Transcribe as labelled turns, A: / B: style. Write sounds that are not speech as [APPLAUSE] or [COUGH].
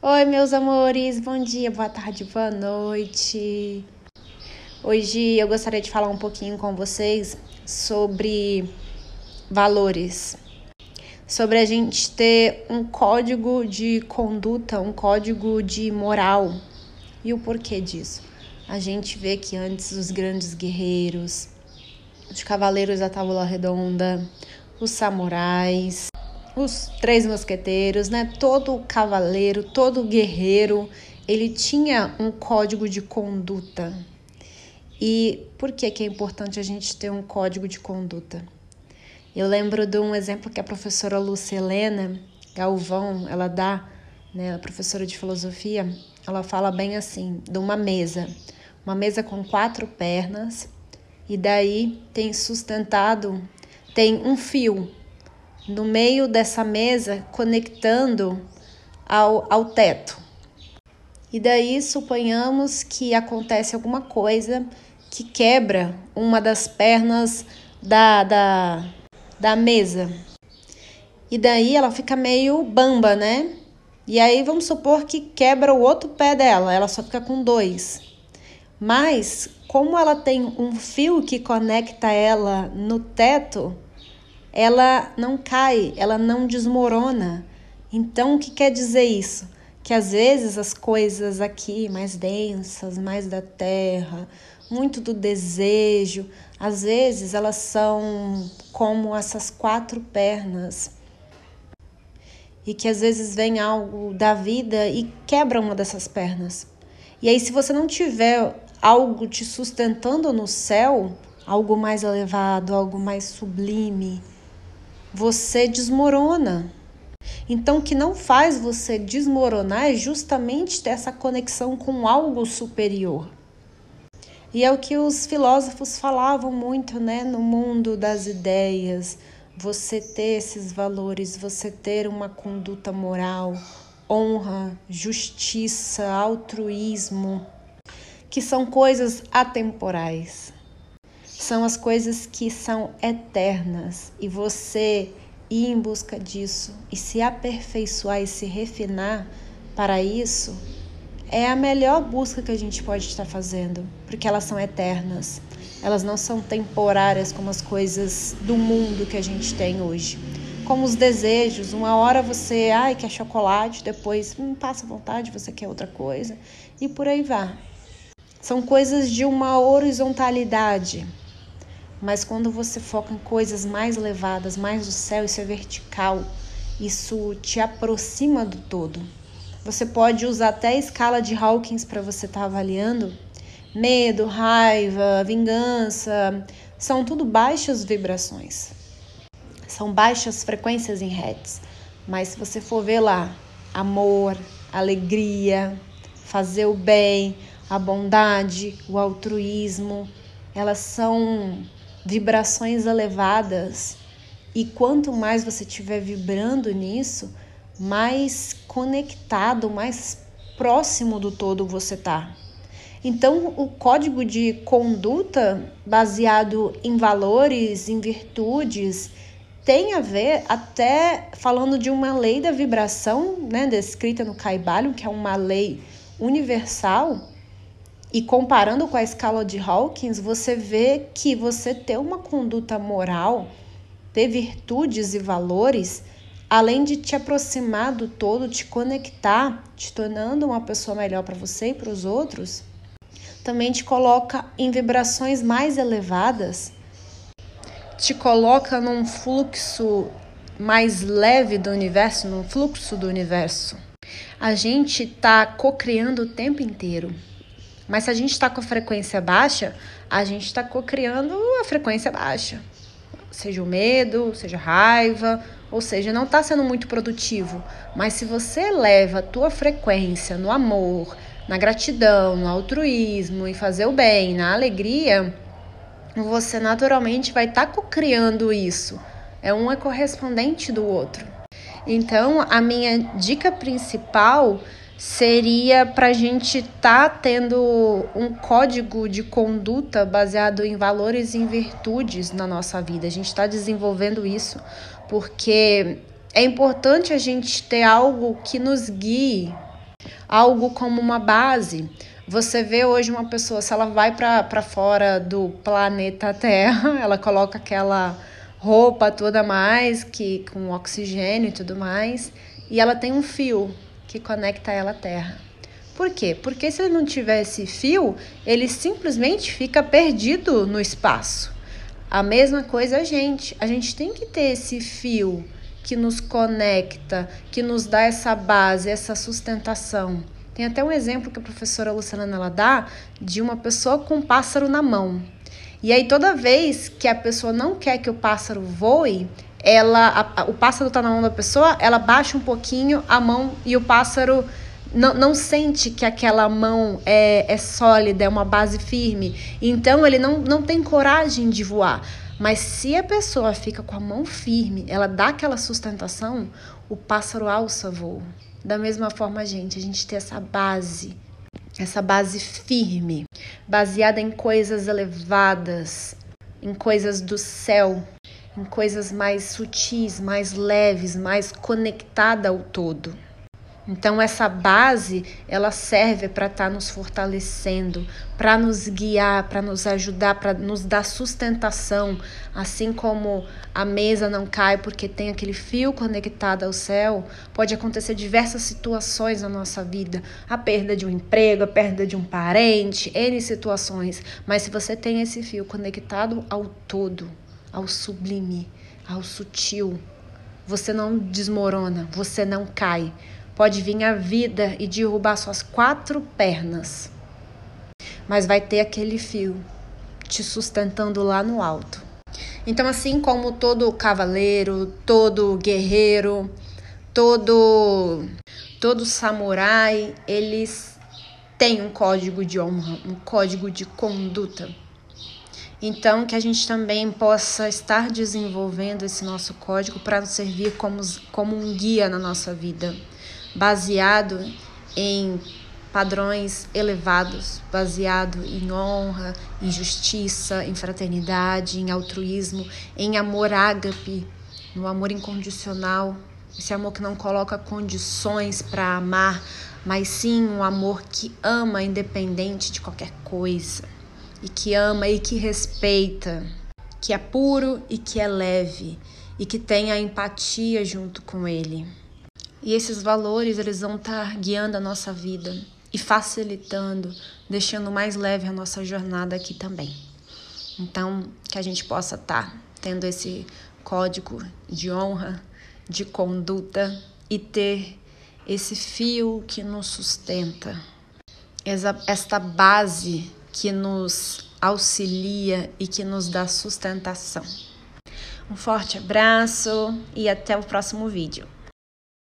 A: Oi, meus amores, bom dia, boa tarde, boa noite. Hoje eu gostaria de falar um pouquinho com vocês sobre valores, sobre a gente ter um código de conduta, um código de moral e o porquê disso. A gente vê que antes os grandes guerreiros, os cavaleiros da Tábua Redonda, os samurais, os três mosqueteiros, né? Todo cavaleiro, todo guerreiro, ele tinha um código de conduta. E por que, que é importante a gente ter um código de conduta? Eu lembro de um exemplo que a professora Lucelena Galvão, ela dá, né, a professora de filosofia, ela fala bem assim, de uma mesa, uma mesa com quatro pernas, e daí tem sustentado, tem um fio no meio dessa mesa conectando ao, ao teto. E daí suponhamos que acontece alguma coisa que quebra uma das pernas da, da, da mesa. E daí ela fica meio bamba, né? E aí vamos supor que quebra o outro pé dela, ela só fica com dois. Mas como ela tem um fio que conecta ela no teto, ela não cai, ela não desmorona. Então, o que quer dizer isso? Que às vezes as coisas aqui mais densas, mais da terra, muito do desejo, às vezes elas são como essas quatro pernas. E que às vezes vem algo da vida e quebra uma dessas pernas. E aí, se você não tiver algo te sustentando no céu, algo mais elevado, algo mais sublime, você desmorona. Então, o que não faz você desmoronar é justamente ter essa conexão com algo superior. E é o que os filósofos falavam muito, né, no mundo das ideias, você ter esses valores, você ter uma conduta moral, honra, justiça, altruísmo, que são coisas atemporais são as coisas que são eternas e você ir em busca disso e se aperfeiçoar e se refinar para isso é a melhor busca que a gente pode estar fazendo, porque elas são eternas. Elas não são temporárias como as coisas do mundo que a gente tem hoje. Como os desejos, uma hora você, ai, quer chocolate, depois hum, passa vontade, você quer outra coisa, e por aí vai. São coisas de uma horizontalidade, mas quando você foca em coisas mais elevadas, mais do céu, isso é vertical, isso te aproxima do todo. Você pode usar até a escala de Hawkins para você estar tá avaliando. Medo, raiva, vingança, são tudo baixas vibrações. São baixas frequências em hertz. Mas se você for ver lá, amor, alegria, fazer o bem, a bondade, o altruísmo, elas são vibrações elevadas. E quanto mais você estiver vibrando nisso, mais conectado, mais próximo do todo você tá. Então, o código de conduta baseado em valores, em virtudes, tem a ver até falando de uma lei da vibração, né, descrita no Caibalion, que é uma lei universal, e comparando com a escala de Hawkins, você vê que você ter uma conduta moral, ter virtudes e valores, além de te aproximar do todo, te conectar, te tornando uma pessoa melhor para você e para os outros, também te coloca em vibrações mais elevadas, te coloca num fluxo mais leve do universo, num fluxo do universo. A gente está co-criando o tempo inteiro. Mas se a gente está com a frequência baixa, a gente está co-criando a frequência baixa. Seja o medo, seja a raiva, ou seja, não está sendo muito produtivo. Mas se você eleva a tua frequência no amor, na gratidão, no altruísmo, em fazer o bem, na alegria, você naturalmente vai estar tá co-criando isso. É um é correspondente do outro. Então, a minha dica principal seria para a gente estar tá tendo um código de conduta baseado em valores e em virtudes na nossa vida. A gente está desenvolvendo isso porque é importante a gente ter algo que nos guie algo como uma base. Você vê hoje uma pessoa, se ela vai para fora do planeta Terra, [LAUGHS] ela coloca aquela roupa toda mais, que com oxigênio e tudo mais, e ela tem um fio que conecta ela à Terra. Por quê? Porque se ele não tiver esse fio, ele simplesmente fica perdido no espaço. A mesma coisa a gente. A gente tem que ter esse fio que nos conecta, que nos dá essa base, essa sustentação. Tem até um exemplo que a professora Luciana ela dá de uma pessoa com um pássaro na mão. E aí toda vez que a pessoa não quer que o pássaro voe, ela a, a, o pássaro está na mão da pessoa, ela baixa um pouquinho a mão e o pássaro não, sente que aquela mão é, é sólida, é uma base firme. Então ele não, não tem coragem de voar. Mas se a pessoa fica com a mão firme, ela dá aquela sustentação, o pássaro alça voo. Da mesma forma, gente, a gente tem essa base, essa base firme, baseada em coisas elevadas, em coisas do céu, em coisas mais sutis, mais leves, mais conectada ao todo. Então essa base, ela serve para estar tá nos fortalecendo, para nos guiar, para nos ajudar, para nos dar sustentação, assim como a mesa não cai porque tem aquele fio conectado ao céu, pode acontecer diversas situações na nossa vida, a perda de um emprego, a perda de um parente, N situações, mas se você tem esse fio conectado ao todo, ao sublime, ao sutil, você não desmorona, você não cai Pode vir a vida e derrubar suas quatro pernas, mas vai ter aquele fio te sustentando lá no alto. Então, assim como todo cavaleiro, todo guerreiro, todo todo samurai, eles têm um código de honra, um código de conduta. Então, que a gente também possa estar desenvolvendo esse nosso código para nos servir como, como um guia na nossa vida baseado em padrões elevados, baseado em honra, em justiça, em fraternidade, em altruísmo, em amor ágape, no amor incondicional, esse amor que não coloca condições para amar, mas sim um amor que ama independente de qualquer coisa, e que ama e que respeita, que é puro e que é leve, e que tem a empatia junto com ele. E esses valores, eles vão estar guiando a nossa vida e facilitando, deixando mais leve a nossa jornada aqui também. Então, que a gente possa estar tendo esse código de honra, de conduta e ter esse fio que nos sustenta, esta base que nos auxilia e que nos dá sustentação. Um forte abraço e até o próximo vídeo.